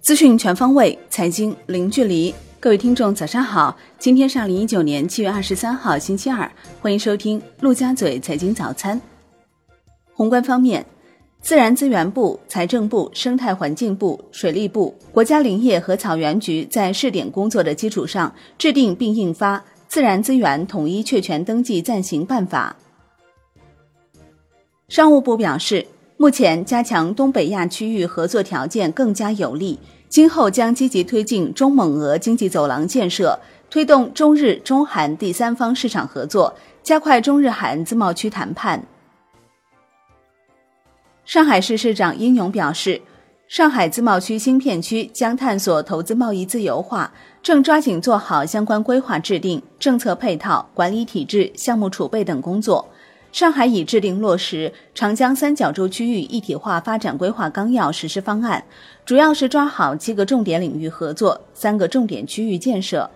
资讯全方位，财经零距离。各位听众，早上好！今天是二零一九年七月二十三号，星期二，欢迎收听陆家嘴财经早餐。宏观方面，自然资源部、财政部、生态环境部、水利部、国家林业和草原局在试点工作的基础上，制定并印发《自然资源统一确权登记暂行办法》。商务部表示，目前加强东北亚区域合作条件更加有利。今后将积极推进中蒙俄经济走廊建设，推动中日、中韩第三方市场合作，加快中日韩自贸区谈判。上海市市长殷勇表示，上海自贸区新片区将探索投资贸易自由化，正抓紧做好相关规划制定、政策配套、管理体制、项目储备等工作。上海已制定落实长江三角洲区域一体化发展规划纲要实施方案，主要是抓好七个重点领域合作、三个重点区域建设。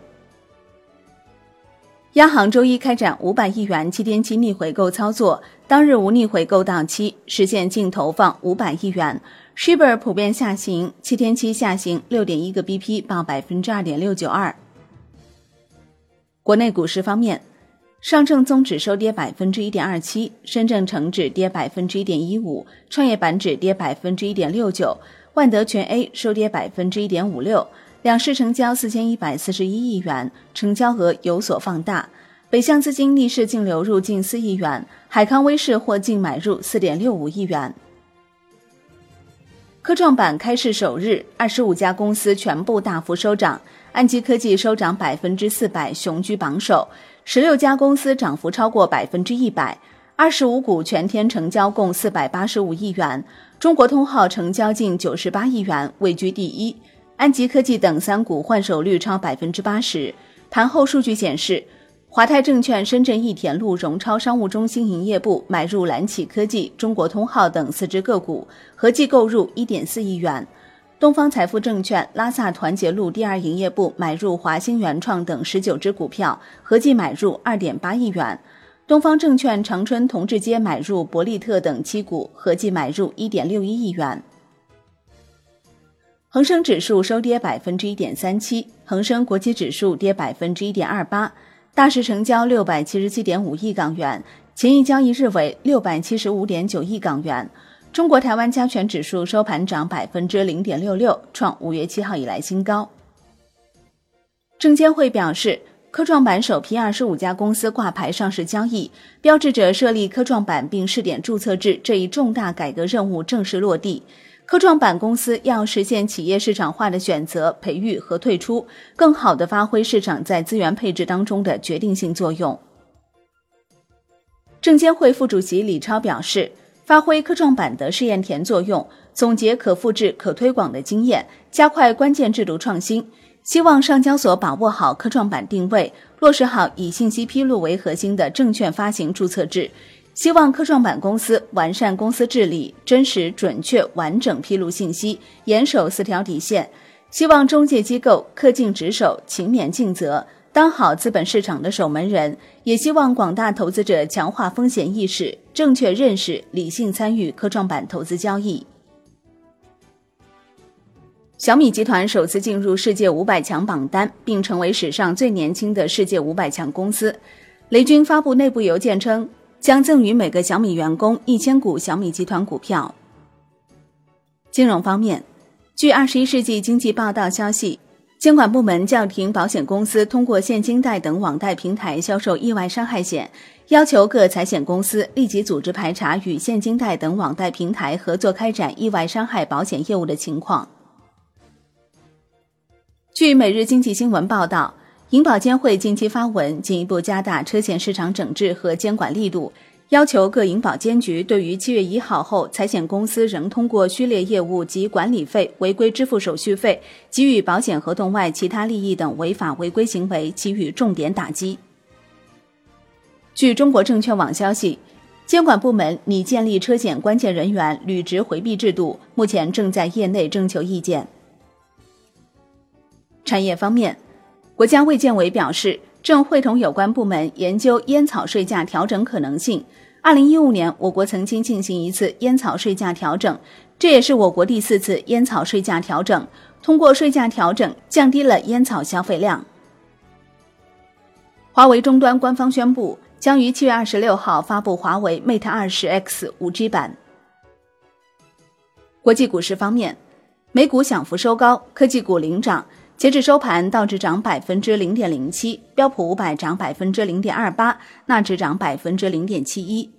央行周一开展五百亿元七天期逆回购操作，当日无逆回购到期，实现净投放五百亿元。Shibor 普遍下行，七天期下行六点一个 BP，报百分之二点六九二。国内股市方面。上证综指收跌百分之一点二七，深圳成指跌百分之一点一五，创业板指跌百分之一点六九，万德全 A 收跌百分之一点五六。两市成交四千一百四十一亿元，成交额有所放大。北向资金逆势净流入近四亿元，海康威视或净买入四点六五亿元。科创板开市首日，二十五家公司全部大幅收涨，安吉科技收涨百分之四百，雄居榜首。十六家公司涨幅超过百分之一百，二十五股全天成交共四百八十五亿元，中国通号成交近九十八亿元，位居第一。安吉科技等三股换手率超百分之八十。盘后数据显示，华泰证券深圳益田路荣超商务中心营业部买入蓝启科技、中国通号等四只个股，合计购入一点四亿元。东方财富证券拉萨团结路第二营业部买入华兴原创等十九只股票，合计买入二点八亿元。东方证券长春同志街买入博利特等七股，合计买入一点六一亿元。恒生指数收跌百分之一点三七，恒生国际指数跌百分之一点二八，大市成交六百七十七点五亿港元，前一交易日为六百七十五点九亿港元。中国台湾加权指数收盘涨百分之零点六六，创五月七号以来新高。证监会表示，科创板首批二十五家公司挂牌上市交易，标志着设立科创板并试点注册制这一重大改革任务正式落地。科创板公司要实现企业市场化的选择、培育和退出，更好地发挥市场在资源配置当中的决定性作用。证监会副主席李超表示。发挥科创板的试验田作用，总结可复制、可推广的经验，加快关键制度创新。希望上交所把握好科创板定位，落实好以信息披露为核心的证券发行注册制。希望科创板公司完善公司治理，真实、准确、完整披露信息，严守四条底线。希望中介机构恪尽职守，勤勉尽责。当好资本市场的守门人，也希望广大投资者强化风险意识，正确认识、理性参与科创板投资交易。小米集团首次进入世界五百强榜单，并成为史上最年轻的世界五百强公司。雷军发布内部邮件称，将赠予每个小米员工一千股小米集团股票。金融方面，据《二十一世纪经济报道》消息。监管部门叫停保险公司通过现金贷等网贷平台销售意外伤害险，要求各财险公司立即组织排查与现金贷等网贷平台合作开展意外伤害保险业务的情况。据《每日经济新闻》报道，银保监会近期发文，进一步加大车险市场整治和监管力度。要求各银保监局对于七月一号后财险公司仍通过序列业务及管理费违规支付手续费、给予保险合同外其他利益等违法违规行为给予重点打击。据中国证券网消息，监管部门拟建立车险关键人员履职回避制度，目前正在业内征求意见。产业方面，国家卫健委表示。正会同有关部门研究烟草税价调整可能性。二零一五年，我国曾经进行一次烟草税价调整，这也是我国第四次烟草税价调整。通过税价调整，降低了烟草消费量。华为终端官方宣布，将于七月二十六号发布华为 Mate 二十 X 五 G 版。国际股市方面，美股小幅收高，科技股领涨。截至收盘，道指涨百分之零点零七，标普五百涨百分之零点二八，纳指涨百分之零点七一。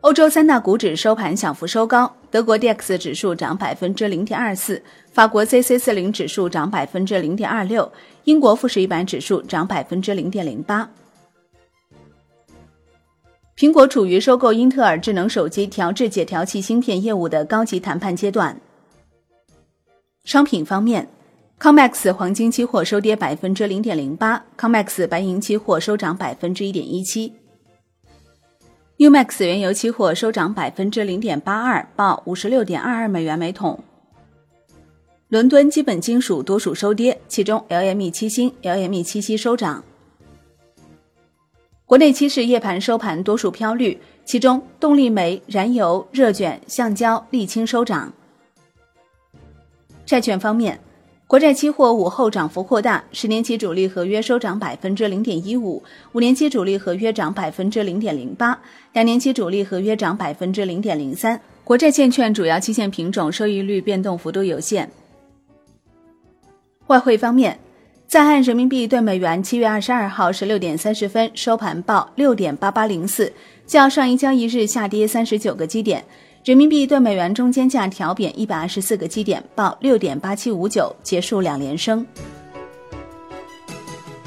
欧洲三大股指收盘小幅收高，德国 D X 指数涨百分之零点二四，法国 C C 四零指数涨百分之零点二六，英国富时一百指数涨百分之零点零八。苹果处于收购英特尔智能手机调制解调器芯片业务的高级谈判阶段。商品方面。COMEX 黄金期货收跌百分之零点零八，COMEX 白银期货收涨百分之一点一七，UMAX 原油期货收涨百分之零点八二，报五十六点二二美元每桶。伦敦基本金属多数收跌，其中 LME 七锌、LME 七锡收涨。国内期市夜盘收盘多数飘绿，其中动力煤、燃油、热卷、橡胶、沥青收涨。债券方面。国债期货午后涨幅扩大，十年期主力合约收涨百分之零点一五，五年期主力合约涨百分之零点零八，两年期主力合约涨百分之零点零三。国债现券主要期限品种收益率变动幅度有限。外汇方面，在岸人民币兑美元七月二十二号十六点三十分收盘报六点八八零四，较上一交易日下跌三十九个基点。人民币对美元中间价调贬一百二十四个基点，报六点八七五九，结束两连升。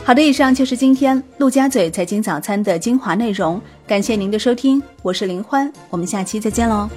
好的，以上就是今天陆家嘴财经早餐的精华内容，感谢您的收听，我是林欢，我们下期再见喽。